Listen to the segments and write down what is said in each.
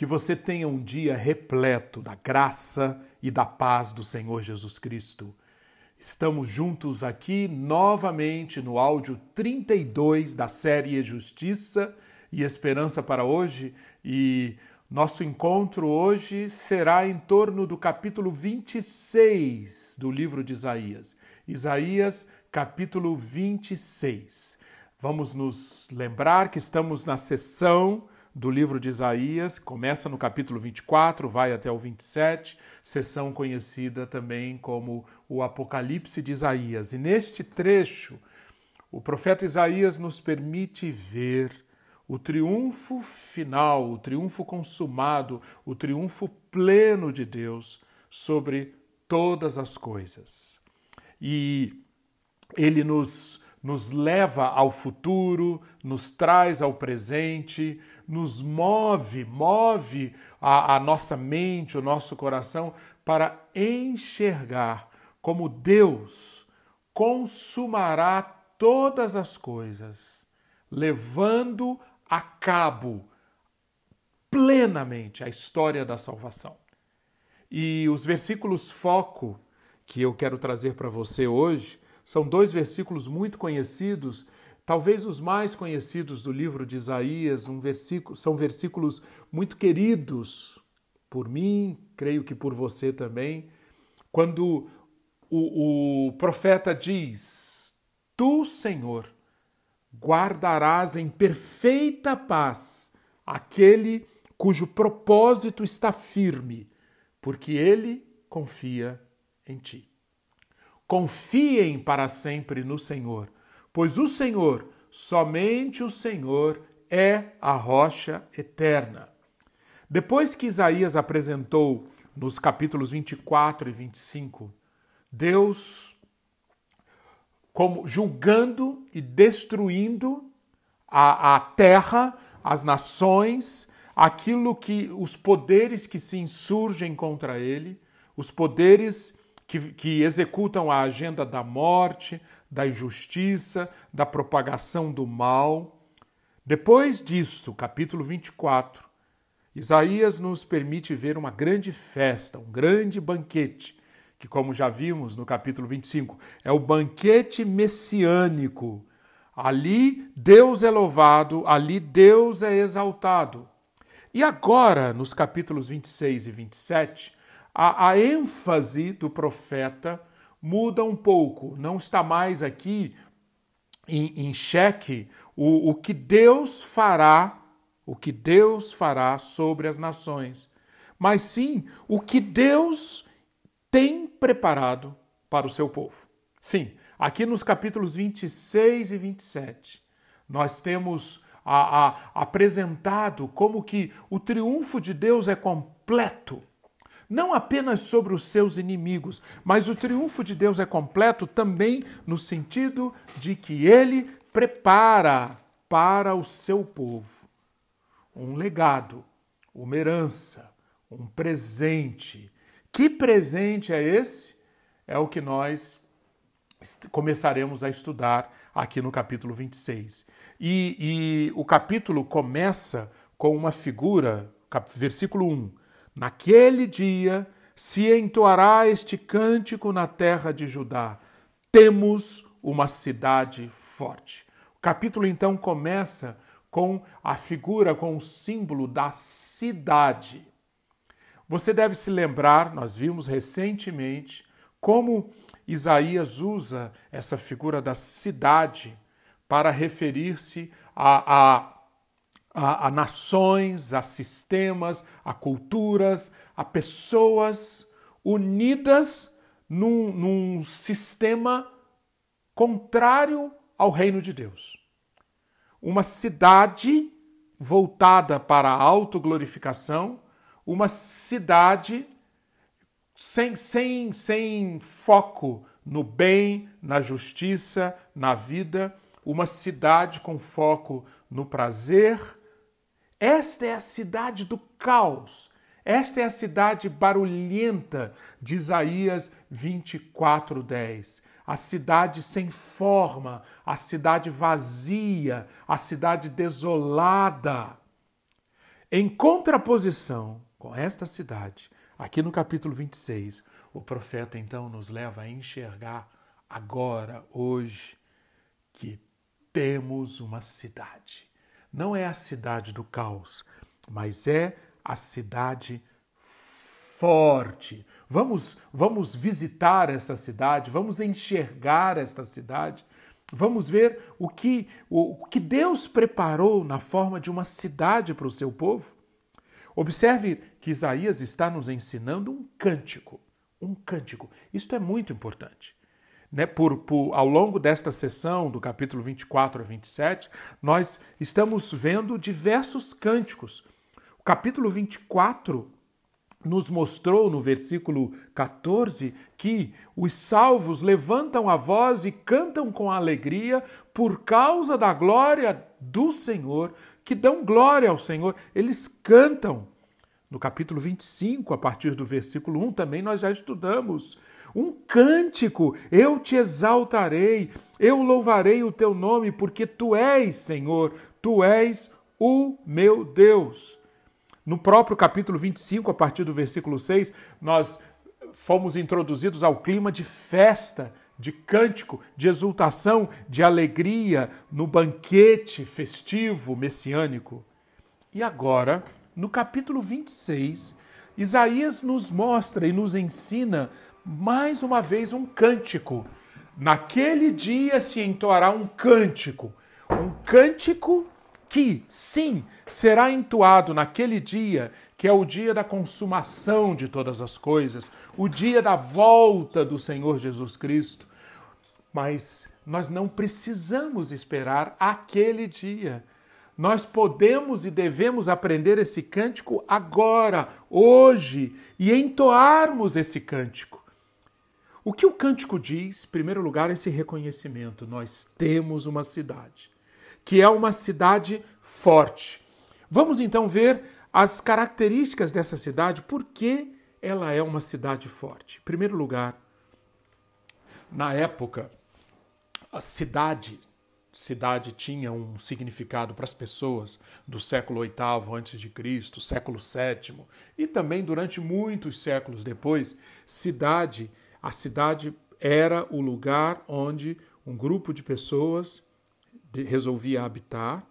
Que você tenha um dia repleto da graça e da paz do Senhor Jesus Cristo. Estamos juntos aqui novamente no áudio 32 da série Justiça e Esperança para hoje e nosso encontro hoje será em torno do capítulo 26 do livro de Isaías. Isaías, capítulo 26. Vamos nos lembrar que estamos na sessão do livro de Isaías, começa no capítulo 24, vai até o 27, sessão conhecida também como o Apocalipse de Isaías. E neste trecho, o profeta Isaías nos permite ver o triunfo final, o triunfo consumado, o triunfo pleno de Deus sobre todas as coisas. E ele nos nos leva ao futuro, nos traz ao presente, nos move, move a, a, nossa mente, o nosso coração para enxergar como Deus consumará todas as coisas, levando a cabo plenamente a história da salvação. E os versículos foco que eu quero trazer para você hoje são dois versículos muito conhecidos, talvez os mais conhecidos do livro de Isaías, um versículo, são versículos muito queridos por mim, creio que por você também, quando o, o profeta diz: Tu, Senhor, guardarás em perfeita paz aquele cujo propósito está firme, porque ele confia em ti. Confiem para sempre no Senhor, pois o Senhor, somente o Senhor, é a rocha eterna. Depois que Isaías apresentou nos capítulos 24 e 25, Deus como julgando e destruindo a, a terra, as nações, aquilo que os poderes que se insurgem contra ele, os poderes que, que executam a agenda da morte, da injustiça, da propagação do mal. Depois disso, capítulo 24, Isaías nos permite ver uma grande festa, um grande banquete, que, como já vimos no capítulo 25, é o banquete messiânico. Ali Deus é louvado, ali Deus é exaltado. E agora, nos capítulos 26 e 27, a, a ênfase do profeta muda um pouco. Não está mais aqui em, em xeque o, o que Deus fará, o que Deus fará sobre as nações, mas sim o que Deus tem preparado para o seu povo. Sim, aqui nos capítulos 26 e 27, nós temos a, a, apresentado como que o triunfo de Deus é completo não apenas sobre os seus inimigos, mas o triunfo de Deus é completo também no sentido de que ele prepara para o seu povo um legado, uma herança, um presente. Que presente é esse? É o que nós começaremos a estudar aqui no capítulo 26. E, e o capítulo começa com uma figura, versículo 1 Naquele dia se entoará este cântico na terra de Judá: Temos uma cidade forte. O capítulo então começa com a figura, com o símbolo da cidade. Você deve se lembrar, nós vimos recentemente, como Isaías usa essa figura da cidade para referir-se a, a a, a nações, a sistemas, a culturas, a pessoas unidas num, num sistema contrário ao reino de Deus. Uma cidade voltada para a autoglorificação, uma cidade sem, sem, sem foco no bem, na justiça, na vida, uma cidade com foco no prazer, esta é a cidade do caos. Esta é a cidade barulhenta de Isaías 24:10. A cidade sem forma, a cidade vazia, a cidade desolada. Em contraposição com esta cidade, aqui no capítulo 26, o profeta então nos leva a enxergar agora, hoje, que temos uma cidade. Não é a cidade do caos, mas é a cidade forte. Vamos, vamos visitar essa cidade, vamos enxergar esta cidade, vamos ver o que, o, o que Deus preparou na forma de uma cidade para o seu povo. Observe que Isaías está nos ensinando um cântico, um cântico. Isto é muito importante. Né, por, por, ao longo desta sessão, do capítulo 24 a 27, nós estamos vendo diversos cânticos. O capítulo 24 nos mostrou no versículo 14 que os salvos levantam a voz e cantam com alegria por causa da glória do Senhor, que dão glória ao Senhor. Eles cantam. No capítulo 25, a partir do versículo 1, também nós já estudamos um cântico: Eu te exaltarei, eu louvarei o teu nome, porque tu és, Senhor, tu és o meu Deus. No próprio capítulo 25, a partir do versículo 6, nós fomos introduzidos ao clima de festa, de cântico, de exultação, de alegria no banquete festivo messiânico. E agora, no capítulo 26, Isaías nos mostra e nos ensina mais uma vez um cântico. Naquele dia se entoará um cântico, um cântico que, sim, será entoado naquele dia, que é o dia da consumação de todas as coisas, o dia da volta do Senhor Jesus Cristo. Mas nós não precisamos esperar aquele dia. Nós podemos e devemos aprender esse cântico agora, hoje, e entoarmos esse cântico. O que o cântico diz, em primeiro lugar, esse reconhecimento: nós temos uma cidade, que é uma cidade forte. Vamos então ver as características dessa cidade, por que ela é uma cidade forte. Em primeiro lugar, na época, a cidade cidade tinha um significado para as pessoas do século VIII antes de Cristo, século VII e também durante muitos séculos depois, cidade a cidade era o lugar onde um grupo de pessoas resolvia habitar.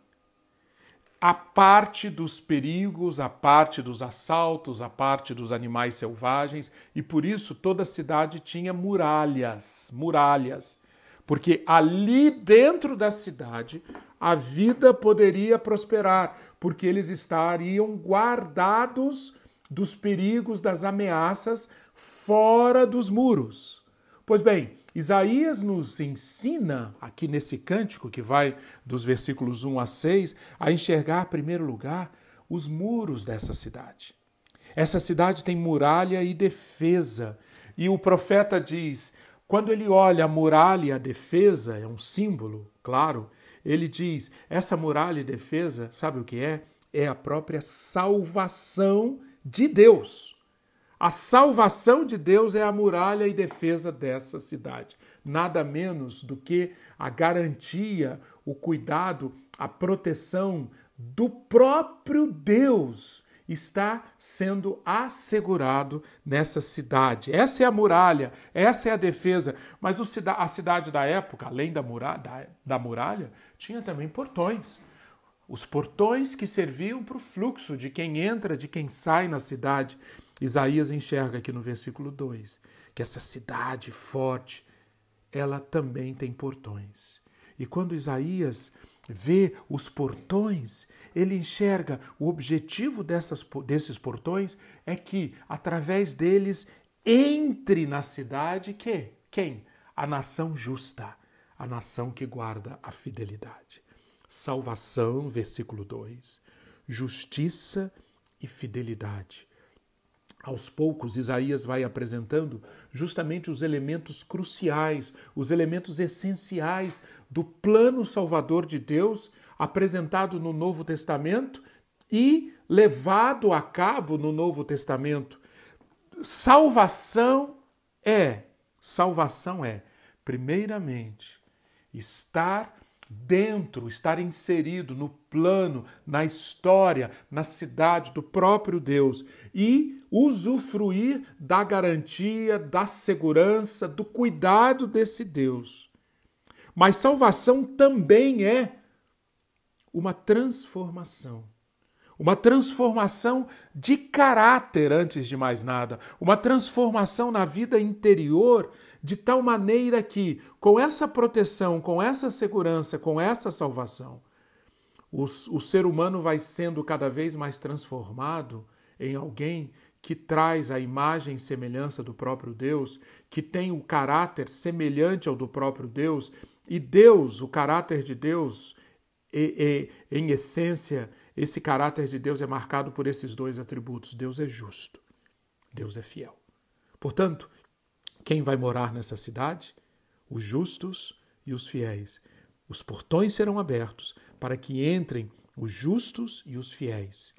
A parte dos perigos, a parte dos assaltos, a parte dos animais selvagens, e por isso toda a cidade tinha muralhas, muralhas, porque ali dentro da cidade a vida poderia prosperar, porque eles estariam guardados dos perigos, das ameaças fora dos muros. Pois bem, Isaías nos ensina, aqui nesse cântico que vai dos versículos 1 a 6, a enxergar, em primeiro lugar, os muros dessa cidade. Essa cidade tem muralha e defesa. E o profeta diz: quando ele olha a muralha e a defesa, é um símbolo, claro, ele diz: essa muralha e defesa, sabe o que é? É a própria salvação de Deus. A salvação de Deus é a muralha e defesa dessa cidade. Nada menos do que a garantia, o cuidado, a proteção do próprio Deus está sendo assegurado nessa cidade. Essa é a muralha, essa é a defesa. Mas a cidade da época, além da muralha, da, muralha tinha também portões. Os portões que serviam para o fluxo de quem entra, de quem sai na cidade. Isaías enxerga aqui no versículo 2 que essa cidade forte, ela também tem portões. E quando Isaías vê os portões, ele enxerga o objetivo dessas, desses portões é que, através deles, entre na cidade que quem? A nação justa, a nação que guarda a fidelidade. Salvação, versículo 2, justiça e fidelidade aos poucos, Isaías vai apresentando justamente os elementos cruciais, os elementos essenciais do plano salvador de Deus apresentado no Novo Testamento e levado a cabo no Novo Testamento. Salvação é, salvação é, primeiramente, estar dentro, estar inserido no plano, na história, na cidade do próprio Deus e usufruir da garantia, da segurança, do cuidado desse Deus. Mas salvação também é uma transformação. Uma transformação de caráter, antes de mais nada. Uma transformação na vida interior, de tal maneira que, com essa proteção, com essa segurança, com essa salvação, o, o ser humano vai sendo cada vez mais transformado em alguém que traz a imagem e semelhança do próprio Deus, que tem o caráter semelhante ao do próprio Deus, e Deus, o caráter de Deus, e, e, em essência, esse caráter de Deus é marcado por esses dois atributos: Deus é justo, Deus é fiel. Portanto, quem vai morar nessa cidade? Os justos e os fiéis. Os portões serão abertos para que entrem os justos e os fiéis.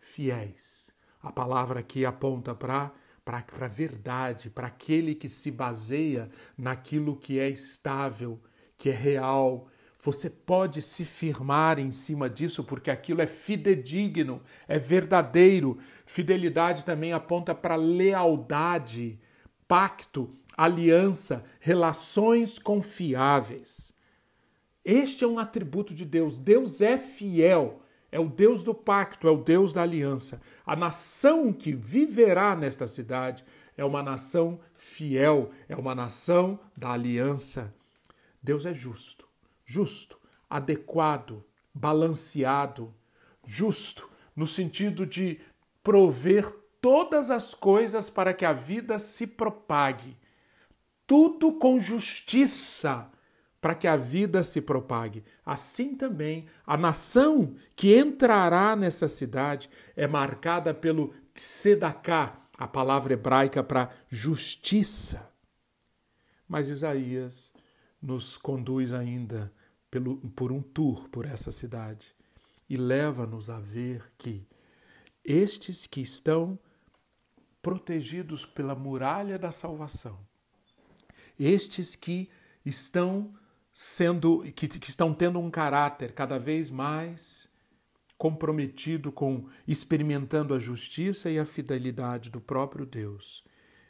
Fiéis. A palavra aqui aponta para para a verdade, para aquele que se baseia naquilo que é estável, que é real, você pode se firmar em cima disso porque aquilo é fidedigno, é verdadeiro. Fidelidade também aponta para lealdade, pacto, aliança, relações confiáveis. Este é um atributo de Deus. Deus é fiel, é o Deus do pacto, é o Deus da aliança. A nação que viverá nesta cidade é uma nação fiel, é uma nação da aliança. Deus é justo justo, adequado, balanceado, justo, no sentido de prover todas as coisas para que a vida se propague. Tudo com justiça para que a vida se propague. Assim também, a nação que entrará nessa cidade é marcada pelo tzedaká, a palavra hebraica para justiça. Mas Isaías nos conduz ainda pelo, por um tour por essa cidade e leva-nos a ver que estes que estão protegidos pela muralha da salvação, estes que estão sendo que, que estão tendo um caráter cada vez mais comprometido com experimentando a justiça e a fidelidade do próprio Deus,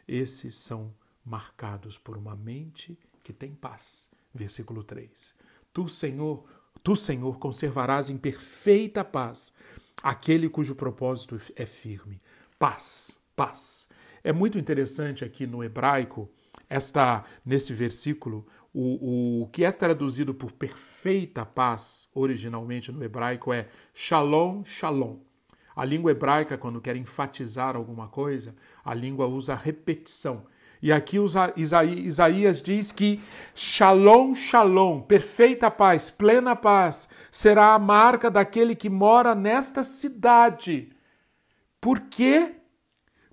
esses são marcados por uma mente que tem paz. Versículo 3. Tu, Senhor, tu, Senhor, conservarás em perfeita paz aquele cujo propósito é firme. Paz, paz. É muito interessante aqui no hebraico, esta nesse versículo, o, o que é traduzido por perfeita paz, originalmente no hebraico, é shalom, shalom. A língua hebraica, quando quer enfatizar alguma coisa, a língua usa repetição. E aqui Isaías diz que Shalom, Shalom, perfeita paz, plena paz, será a marca daquele que mora nesta cidade. Por quê?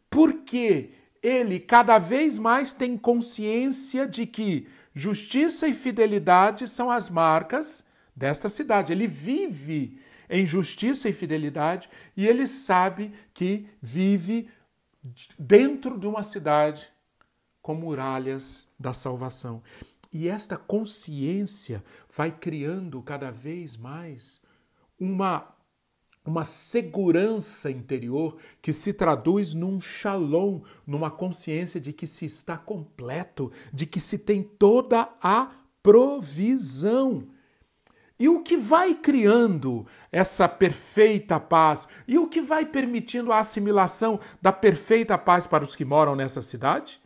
Porque ele cada vez mais tem consciência de que justiça e fidelidade são as marcas desta cidade. Ele vive em justiça e fidelidade e ele sabe que vive dentro de uma cidade com muralhas da salvação. E esta consciência vai criando cada vez mais uma uma segurança interior que se traduz num shalom, numa consciência de que se está completo, de que se tem toda a provisão. E o que vai criando essa perfeita paz? E o que vai permitindo a assimilação da perfeita paz para os que moram nessa cidade?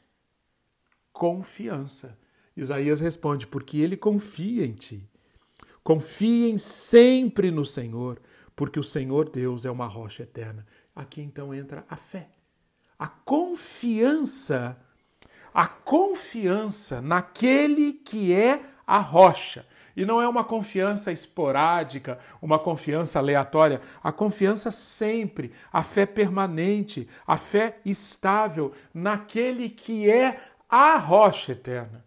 Confiança. Isaías responde: porque ele confia em ti. Confiem sempre no Senhor, porque o Senhor Deus é uma rocha eterna. Aqui então entra a fé. A confiança, a confiança naquele que é a rocha. E não é uma confiança esporádica, uma confiança aleatória. A confiança sempre, a fé permanente, a fé estável naquele que é a rocha eterna.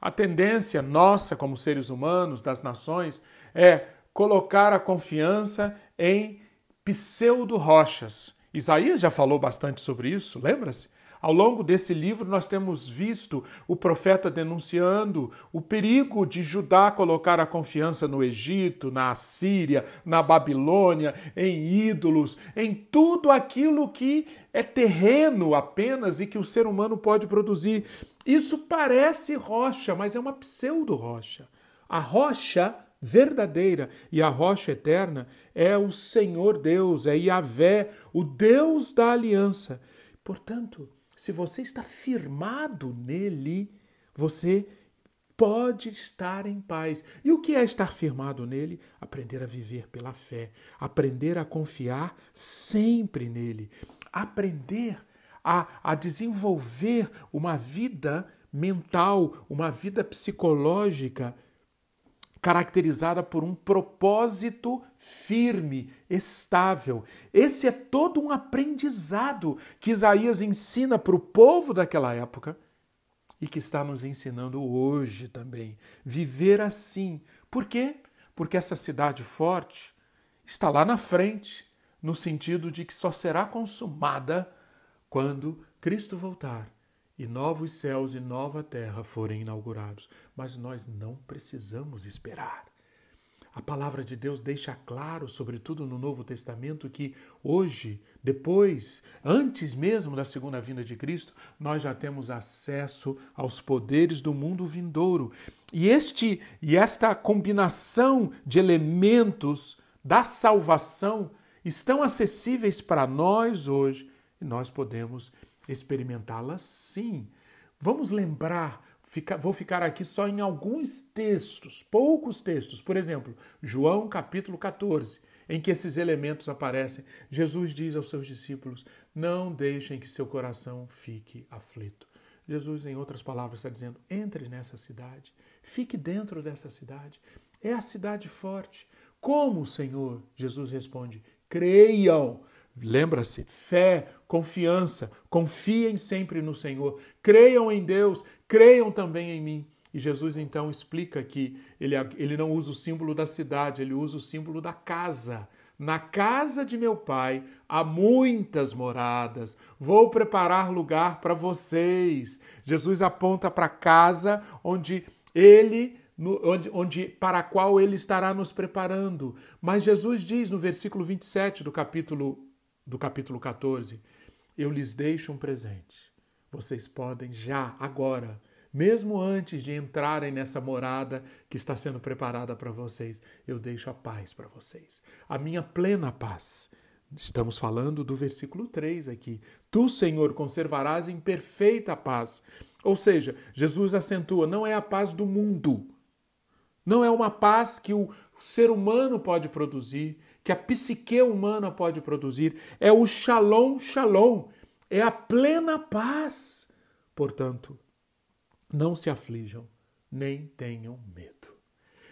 A tendência nossa, como seres humanos, das nações, é colocar a confiança em pseudo-rochas. Isaías já falou bastante sobre isso, lembra-se? Ao longo desse livro, nós temos visto o profeta denunciando o perigo de Judá colocar a confiança no Egito, na Assíria, na Babilônia, em ídolos, em tudo aquilo que é terreno apenas e que o ser humano pode produzir. Isso parece rocha, mas é uma pseudo-rocha. A rocha verdadeira e a rocha eterna é o Senhor Deus, é Yahvé, o Deus da aliança. Portanto, se você está firmado nele, você pode estar em paz. E o que é estar firmado nele? Aprender a viver pela fé, aprender a confiar sempre nele, aprender a, a desenvolver uma vida mental, uma vida psicológica caracterizada por um propósito firme, estável. Esse é todo um aprendizado que Isaías ensina para o povo daquela época e que está nos ensinando hoje também. Viver assim. Por quê? Porque essa cidade forte está lá na frente, no sentido de que só será consumada quando Cristo voltar e novos céus e nova terra forem inaugurados. Mas nós não precisamos esperar. A palavra de Deus deixa claro, sobretudo no Novo Testamento, que hoje, depois, antes mesmo da segunda vinda de Cristo, nós já temos acesso aos poderes do mundo vindouro. E este e esta combinação de elementos da salvação estão acessíveis para nós hoje e nós podemos experimentá-la sim. Vamos lembrar, fica, vou ficar aqui só em alguns textos, poucos textos. Por exemplo, João capítulo 14, em que esses elementos aparecem. Jesus diz aos seus discípulos: Não deixem que seu coração fique aflito. Jesus, em outras palavras, está dizendo: entre nessa cidade, fique dentro dessa cidade. É a cidade forte. Como, Senhor? Jesus responde: creiam. Lembra-se, fé, confiança, confiem sempre no Senhor, creiam em Deus, creiam também em mim. E Jesus então explica que ele, ele não usa o símbolo da cidade, ele usa o símbolo da casa. Na casa de meu pai há muitas moradas, vou preparar lugar para vocês. Jesus aponta para a casa onde ele onde, onde, para a qual ele estará nos preparando. Mas Jesus diz no versículo 27 do capítulo do capítulo 14, eu lhes deixo um presente. Vocês podem já, agora, mesmo antes de entrarem nessa morada que está sendo preparada para vocês, eu deixo a paz para vocês, a minha plena paz. Estamos falando do versículo 3 aqui. Tu, Senhor, conservarás em perfeita paz. Ou seja, Jesus acentua, não é a paz do mundo. Não é uma paz que o ser humano pode produzir, que a psique humana pode produzir, é o shalom, shalom, é a plena paz. Portanto, não se aflijam, nem tenham medo.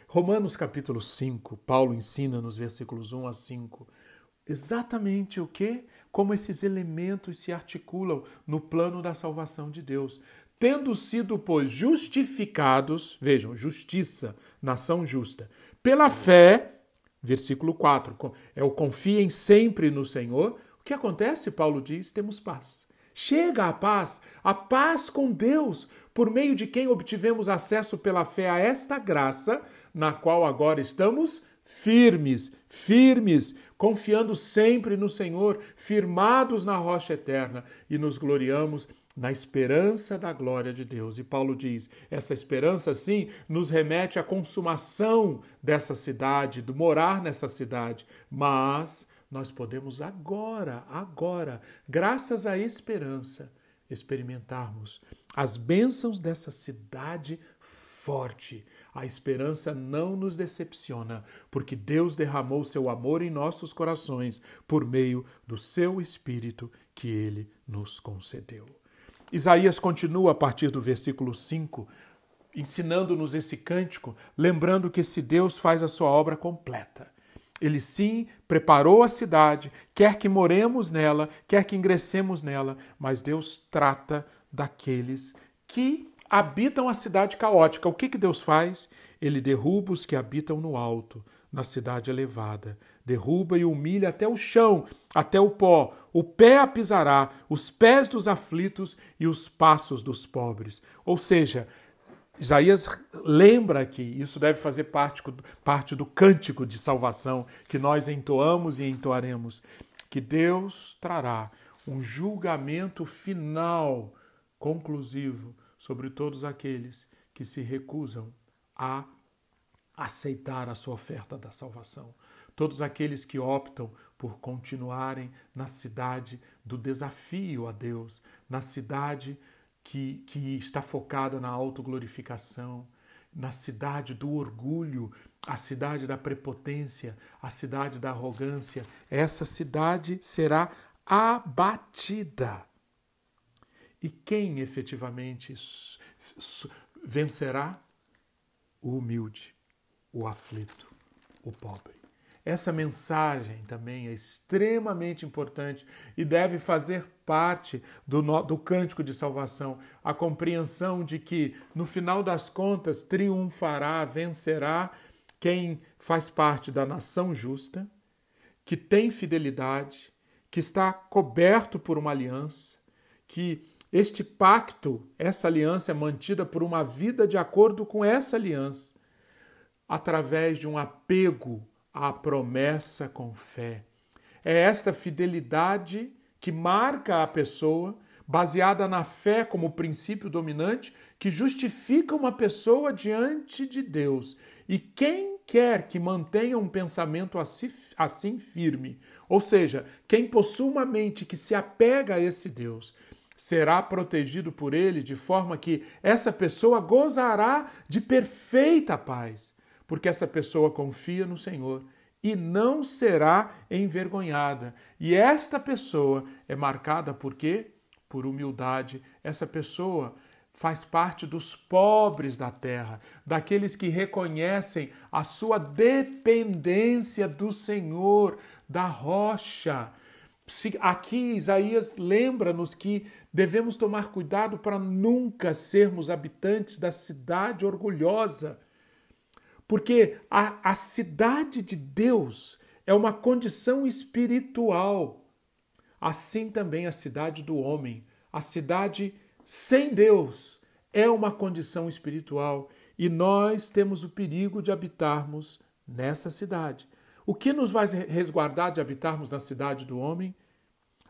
Romanos capítulo 5, Paulo ensina nos versículos 1 a 5 exatamente o que? Como esses elementos se articulam no plano da salvação de Deus. Tendo sido, pois, justificados, vejam, justiça, nação justa, pela fé, Versículo 4. É o confiem sempre no Senhor. O que acontece? Paulo diz: temos paz. Chega a paz, a paz com Deus, por meio de quem obtivemos acesso pela fé a esta graça, na qual agora estamos firmes, firmes, confiando sempre no Senhor, firmados na rocha eterna e nos gloriamos na esperança da glória de Deus. E Paulo diz: essa esperança, sim, nos remete à consumação dessa cidade, do morar nessa cidade, mas nós podemos agora, agora, graças à esperança, experimentarmos as bênçãos dessa cidade forte. A esperança não nos decepciona, porque Deus derramou seu amor em nossos corações por meio do seu Espírito que ele nos concedeu. Isaías continua a partir do versículo 5, ensinando-nos esse cântico, lembrando que esse Deus faz a sua obra completa. Ele sim preparou a cidade, quer que moremos nela, quer que ingressemos nela, mas Deus trata daqueles que habitam a cidade caótica. O que, que Deus faz? Ele derruba os que habitam no alto, na cidade elevada, derruba e humilha até o chão, até o pó. O pé a pisará, os pés dos aflitos e os passos dos pobres. Ou seja, Isaías lembra que isso deve fazer parte, parte do cântico de salvação que nós entoamos e entoaremos, que Deus trará um julgamento final, conclusivo, sobre todos aqueles que se recusam a aceitar a sua oferta da salvação. Todos aqueles que optam por continuarem na cidade do desafio a Deus, na cidade que, que está focada na autoglorificação, na cidade do orgulho, a cidade da prepotência, a cidade da arrogância. Essa cidade será abatida. E quem efetivamente vencerá? O humilde, o aflito, o pobre. Essa mensagem também é extremamente importante e deve fazer parte do, do cântico de salvação, a compreensão de que, no final das contas, triunfará, vencerá quem faz parte da nação justa, que tem fidelidade, que está coberto por uma aliança, que este pacto, essa aliança é mantida por uma vida de acordo com essa aliança, através de um apego à promessa com fé. É esta fidelidade que marca a pessoa, baseada na fé como princípio dominante, que justifica uma pessoa diante de Deus. E quem quer que mantenha um pensamento assim firme, ou seja, quem possui uma mente que se apega a esse Deus, será protegido por ele de forma que essa pessoa gozará de perfeita paz, porque essa pessoa confia no Senhor e não será envergonhada. E esta pessoa é marcada por quê? Por humildade. Essa pessoa faz parte dos pobres da terra, daqueles que reconhecem a sua dependência do Senhor, da rocha. Aqui Isaías lembra-nos que devemos tomar cuidado para nunca sermos habitantes da cidade orgulhosa, porque a, a cidade de Deus é uma condição espiritual. Assim também a cidade do homem, a cidade sem Deus, é uma condição espiritual e nós temos o perigo de habitarmos nessa cidade. O que nos vai resguardar de habitarmos na cidade do homem?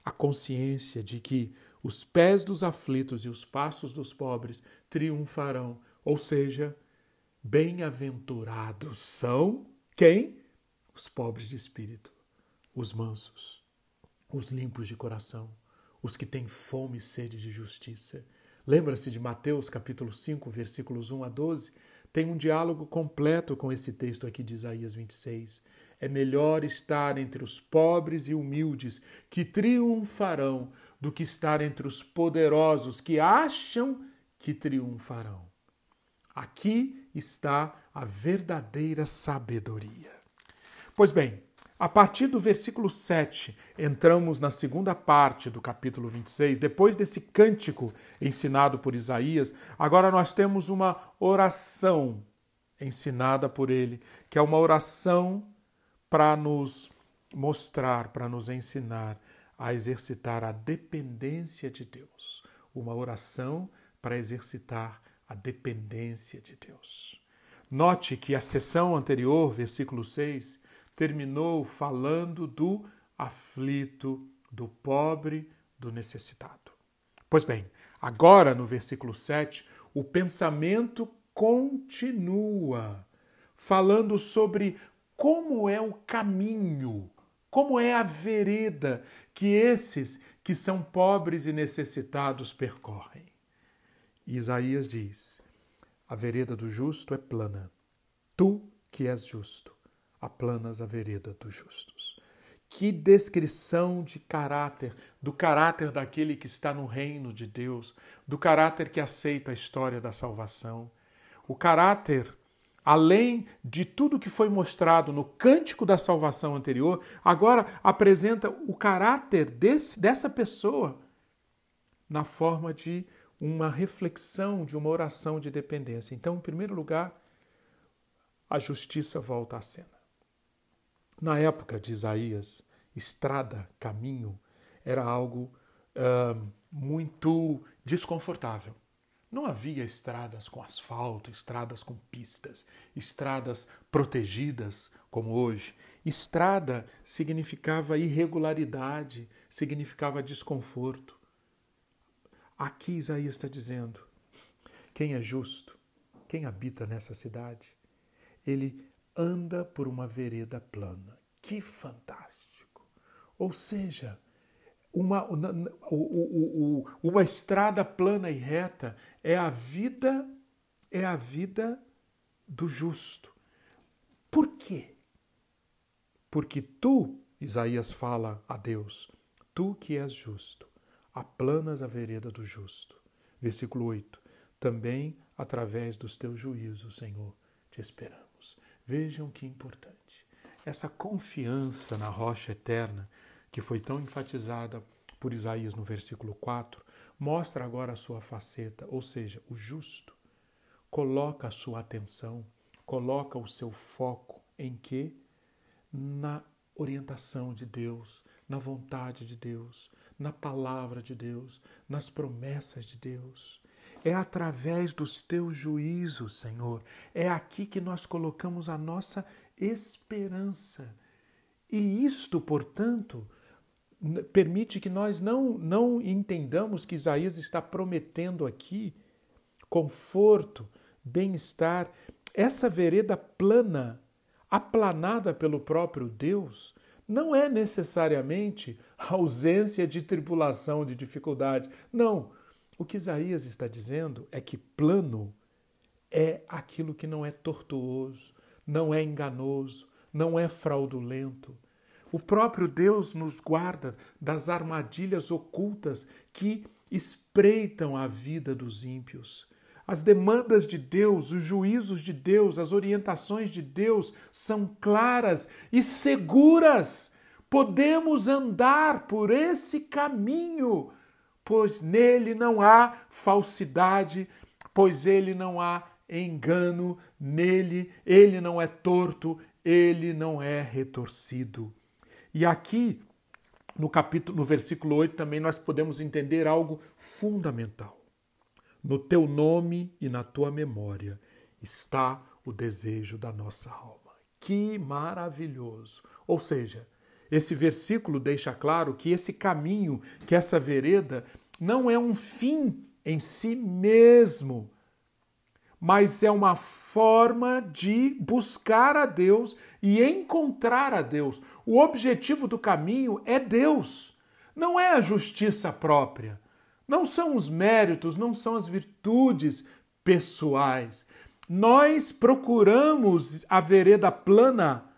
A consciência de que os pés dos aflitos e os passos dos pobres triunfarão, ou seja, bem-aventurados são quem? Os pobres de espírito, os mansos, os limpos de coração, os que têm fome e sede de justiça. Lembra-se de Mateus capítulo 5, versículos 1 a 12? Tem um diálogo completo com esse texto aqui de Isaías 26. É melhor estar entre os pobres e humildes, que triunfarão, do que estar entre os poderosos, que acham que triunfarão. Aqui está a verdadeira sabedoria. Pois bem, a partir do versículo 7, entramos na segunda parte do capítulo 26. Depois desse cântico ensinado por Isaías, agora nós temos uma oração ensinada por ele, que é uma oração para nos mostrar, para nos ensinar a exercitar a dependência de Deus. Uma oração para exercitar a dependência de Deus. Note que a sessão anterior, versículo 6, terminou falando do aflito, do pobre, do necessitado. Pois bem, agora no versículo 7, o pensamento continua falando sobre como é o caminho, como é a vereda que esses que são pobres e necessitados percorrem. E Isaías diz: A vereda do justo é plana. Tu que és justo, aplanas a vereda dos justos. Que descrição de caráter, do caráter daquele que está no reino de Deus, do caráter que aceita a história da salvação. O caráter além de tudo que foi mostrado no cântico da salvação anterior, agora apresenta o caráter desse, dessa pessoa na forma de uma reflexão, de uma oração de dependência. Então, em primeiro lugar, a justiça volta à cena. Na época de Isaías, estrada, caminho, era algo uh, muito desconfortável. Não havia estradas com asfalto, estradas com pistas, estradas protegidas como hoje. Estrada significava irregularidade, significava desconforto. Aqui Isaías está dizendo: quem é justo, quem habita nessa cidade, ele anda por uma vereda plana. Que fantástico! Ou seja, uma, uma estrada plana e reta é a vida, é a vida do justo. Por quê? Porque tu, Isaías fala a Deus, tu que és justo, aplanas a vereda do justo. Versículo 8. Também através dos teus juízos, Senhor, te esperamos. Vejam que importante. Essa confiança na rocha eterna, que foi tão enfatizada por Isaías no versículo 4, mostra agora a sua faceta, ou seja, o justo. Coloca a sua atenção, coloca o seu foco em que? Na orientação de Deus, na vontade de Deus, na palavra de Deus, nas promessas de Deus. É através dos teus juízos, Senhor. É aqui que nós colocamos a nossa esperança. E isto, portanto, permite que nós não, não entendamos que Isaías está prometendo aqui conforto, bem-estar. Essa vereda plana, aplanada pelo próprio Deus, não é necessariamente ausência de tribulação, de dificuldade. Não. O que Isaías está dizendo é que plano é aquilo que não é tortuoso, não é enganoso, não é fraudulento. O próprio Deus nos guarda das armadilhas ocultas que espreitam a vida dos ímpios. As demandas de Deus, os juízos de Deus, as orientações de Deus são claras e seguras. Podemos andar por esse caminho pois nele não há falsidade, pois ele não há engano, nele ele não é torto, ele não é retorcido. E aqui no capítulo, no versículo 8 também nós podemos entender algo fundamental. No teu nome e na tua memória está o desejo da nossa alma. Que maravilhoso! Ou seja, esse versículo deixa claro que esse caminho, que essa vereda, não é um fim em si mesmo, mas é uma forma de buscar a Deus e encontrar a Deus. O objetivo do caminho é Deus, não é a justiça própria, não são os méritos, não são as virtudes pessoais. Nós procuramos a vereda plana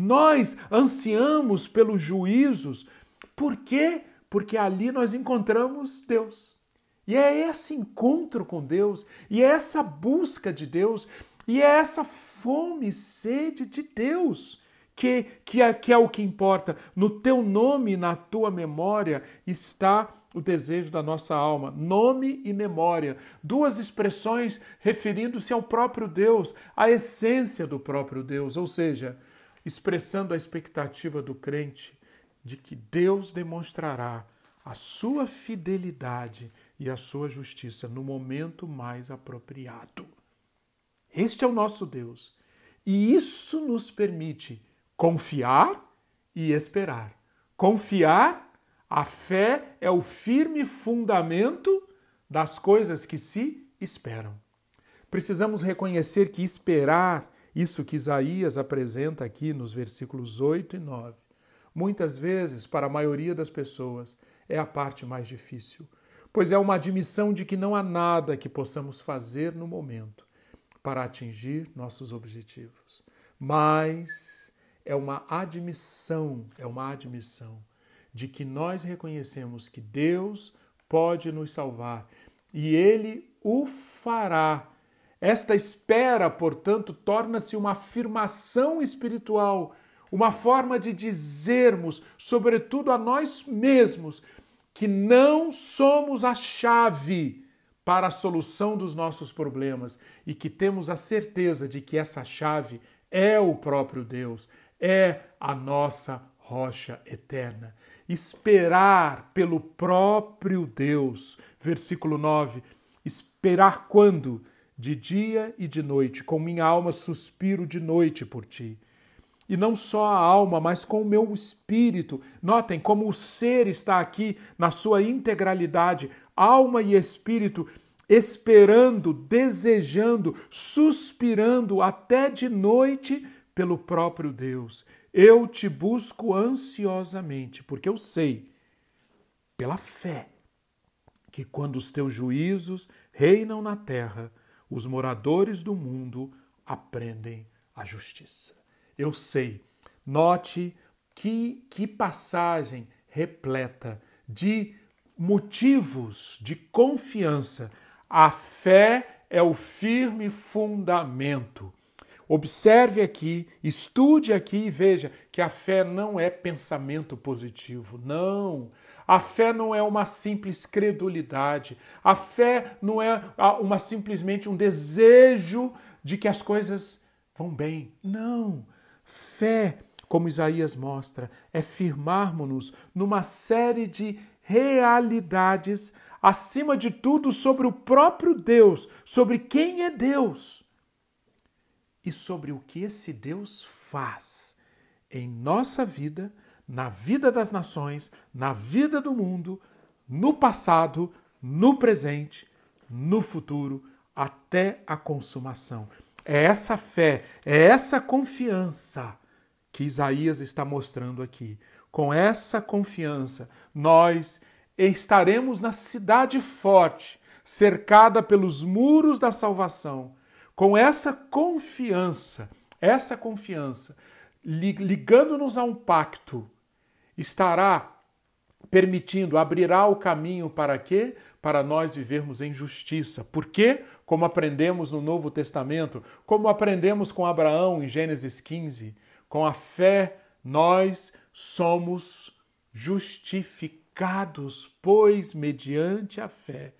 nós ansiamos pelos juízos. Por quê? Porque ali nós encontramos Deus. E é esse encontro com Deus, e é essa busca de Deus, e é essa fome e sede de Deus que, que, é, que é o que importa. No teu nome, na tua memória, está o desejo da nossa alma. Nome e memória. Duas expressões referindo-se ao próprio Deus, à essência do próprio Deus. Ou seja, expressando a expectativa do crente de que Deus demonstrará a sua fidelidade e a sua justiça no momento mais apropriado. Este é o nosso Deus. E isso nos permite confiar e esperar. Confiar, a fé é o firme fundamento das coisas que se esperam. Precisamos reconhecer que esperar isso que Isaías apresenta aqui nos versículos 8 e 9. Muitas vezes, para a maioria das pessoas, é a parte mais difícil, pois é uma admissão de que não há nada que possamos fazer no momento para atingir nossos objetivos. Mas é uma admissão, é uma admissão de que nós reconhecemos que Deus pode nos salvar e Ele o fará esta espera, portanto, torna-se uma afirmação espiritual, uma forma de dizermos, sobretudo a nós mesmos, que não somos a chave para a solução dos nossos problemas e que temos a certeza de que essa chave é o próprio Deus, é a nossa rocha eterna. Esperar pelo próprio Deus. Versículo 9. Esperar quando? De dia e de noite, com minha alma suspiro de noite por ti. E não só a alma, mas com o meu espírito. Notem como o ser está aqui na sua integralidade, alma e espírito, esperando, desejando, suspirando até de noite pelo próprio Deus. Eu te busco ansiosamente, porque eu sei, pela fé, que quando os teus juízos reinam na terra, os moradores do mundo aprendem a justiça. Eu sei, note que, que passagem repleta de motivos de confiança. A fé é o firme fundamento Observe aqui, estude aqui e veja que a fé não é pensamento positivo, não. A fé não é uma simples credulidade. A fé não é uma simplesmente um desejo de que as coisas vão bem. Não. Fé, como Isaías mostra, é firmarmos-nos numa série de realidades, acima de tudo sobre o próprio Deus, sobre quem é Deus e sobre o que esse Deus faz em nossa vida, na vida das nações, na vida do mundo, no passado, no presente, no futuro, até a consumação. É essa fé, é essa confiança que Isaías está mostrando aqui. Com essa confiança, nós estaremos na cidade forte, cercada pelos muros da salvação com essa confiança, essa confiança, ligando-nos a um pacto, estará permitindo, abrirá o caminho para quê? Para nós vivermos em justiça. Por quê? Como aprendemos no Novo Testamento, como aprendemos com Abraão em Gênesis 15, com a fé nós somos justificados, pois mediante a fé.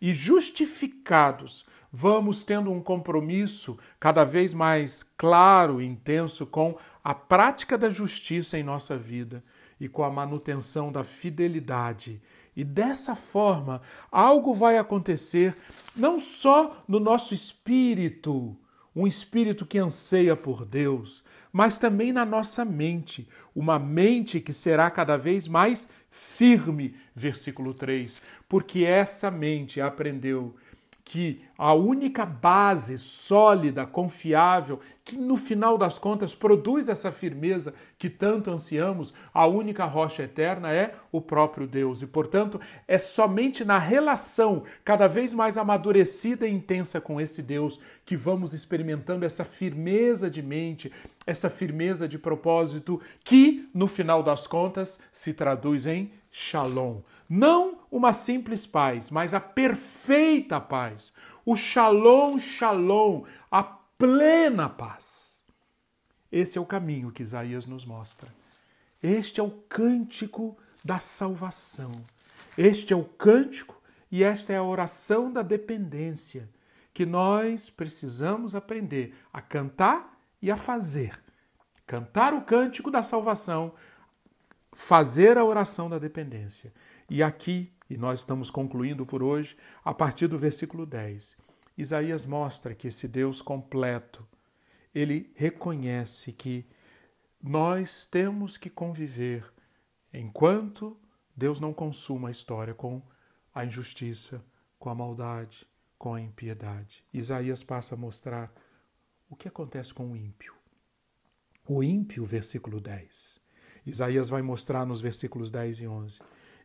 E justificados vamos tendo um compromisso cada vez mais claro e intenso com a prática da justiça em nossa vida e com a manutenção da fidelidade. E dessa forma, algo vai acontecer não só no nosso espírito, um espírito que anseia por Deus, mas também na nossa mente, uma mente que será cada vez mais firme, versículo 3, porque essa mente aprendeu que a única base sólida, confiável, que no final das contas produz essa firmeza que tanto ansiamos, a única rocha eterna é o próprio Deus. E, portanto, é somente na relação cada vez mais amadurecida e intensa com esse Deus que vamos experimentando essa firmeza de mente, essa firmeza de propósito, que, no final das contas, se traduz em shalom não uma simples paz, mas a perfeita paz. O shalom, shalom, a plena paz. Esse é o caminho que Isaías nos mostra. Este é o cântico da salvação. Este é o cântico e esta é a oração da dependência que nós precisamos aprender a cantar e a fazer. Cantar o cântico da salvação, fazer a oração da dependência. E aqui, e nós estamos concluindo por hoje, a partir do versículo 10, Isaías mostra que esse Deus completo, ele reconhece que nós temos que conviver enquanto Deus não consuma a história com a injustiça, com a maldade, com a impiedade. Isaías passa a mostrar o que acontece com o ímpio. O ímpio, versículo 10. Isaías vai mostrar nos versículos 10 e 11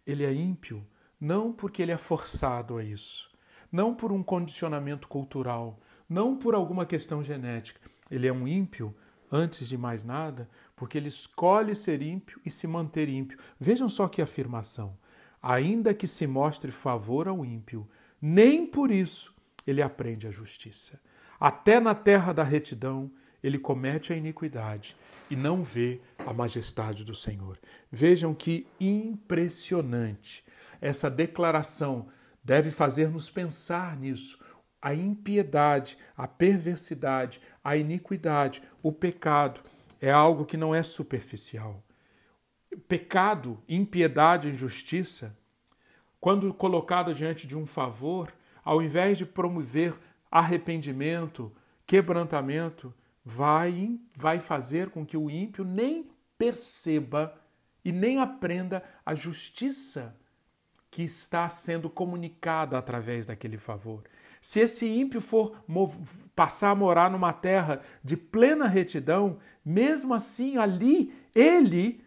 ele é ímpio não porque ele é forçado a isso, não por um condicionamento cultural, não por alguma questão genética. Ele é um ímpio, antes de mais nada, porque ele escolhe ser ímpio e se manter ímpio. Vejam só que afirmação. Ainda que se mostre favor ao ímpio, nem por isso ele aprende a justiça. Até na terra da retidão, ele comete a iniquidade e não vê a majestade do Senhor. Vejam que impressionante. Essa declaração deve fazer-nos pensar nisso. A impiedade, a perversidade, a iniquidade, o pecado é algo que não é superficial. Pecado, impiedade, injustiça, quando colocado diante de um favor, ao invés de promover arrependimento, quebrantamento, vai, vai fazer com que o ímpio nem perceba e nem aprenda a justiça que está sendo comunicada através daquele favor. Se esse ímpio for passar a morar numa terra de plena retidão, mesmo assim ali ele,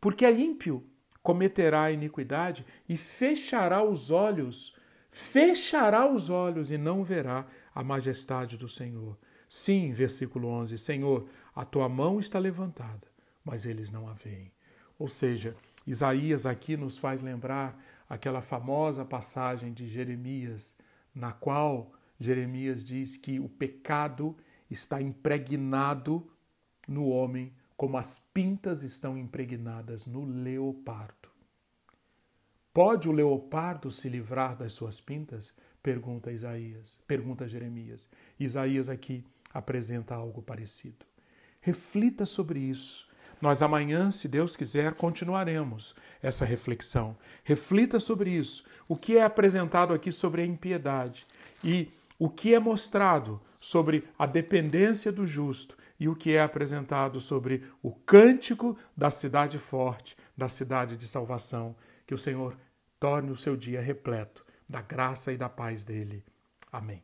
porque é ímpio, cometerá a iniquidade e fechará os olhos, fechará os olhos e não verá a majestade do Senhor. Sim, versículo 11: Senhor, a tua mão está levantada, mas eles não a veem. Ou seja, Isaías aqui nos faz lembrar aquela famosa passagem de Jeremias, na qual Jeremias diz que o pecado está impregnado no homem, como as pintas estão impregnadas no leopardo. Pode o leopardo se livrar das suas pintas? Pergunta Isaías, pergunta Jeremias. Isaías aqui apresenta algo parecido. Reflita sobre isso. Nós amanhã, se Deus quiser, continuaremos essa reflexão. Reflita sobre isso. O que é apresentado aqui sobre a impiedade e o que é mostrado sobre a dependência do justo e o que é apresentado sobre o cântico da cidade forte, da cidade de salvação. Que o Senhor torne o seu dia repleto da graça e da paz dele. Amém.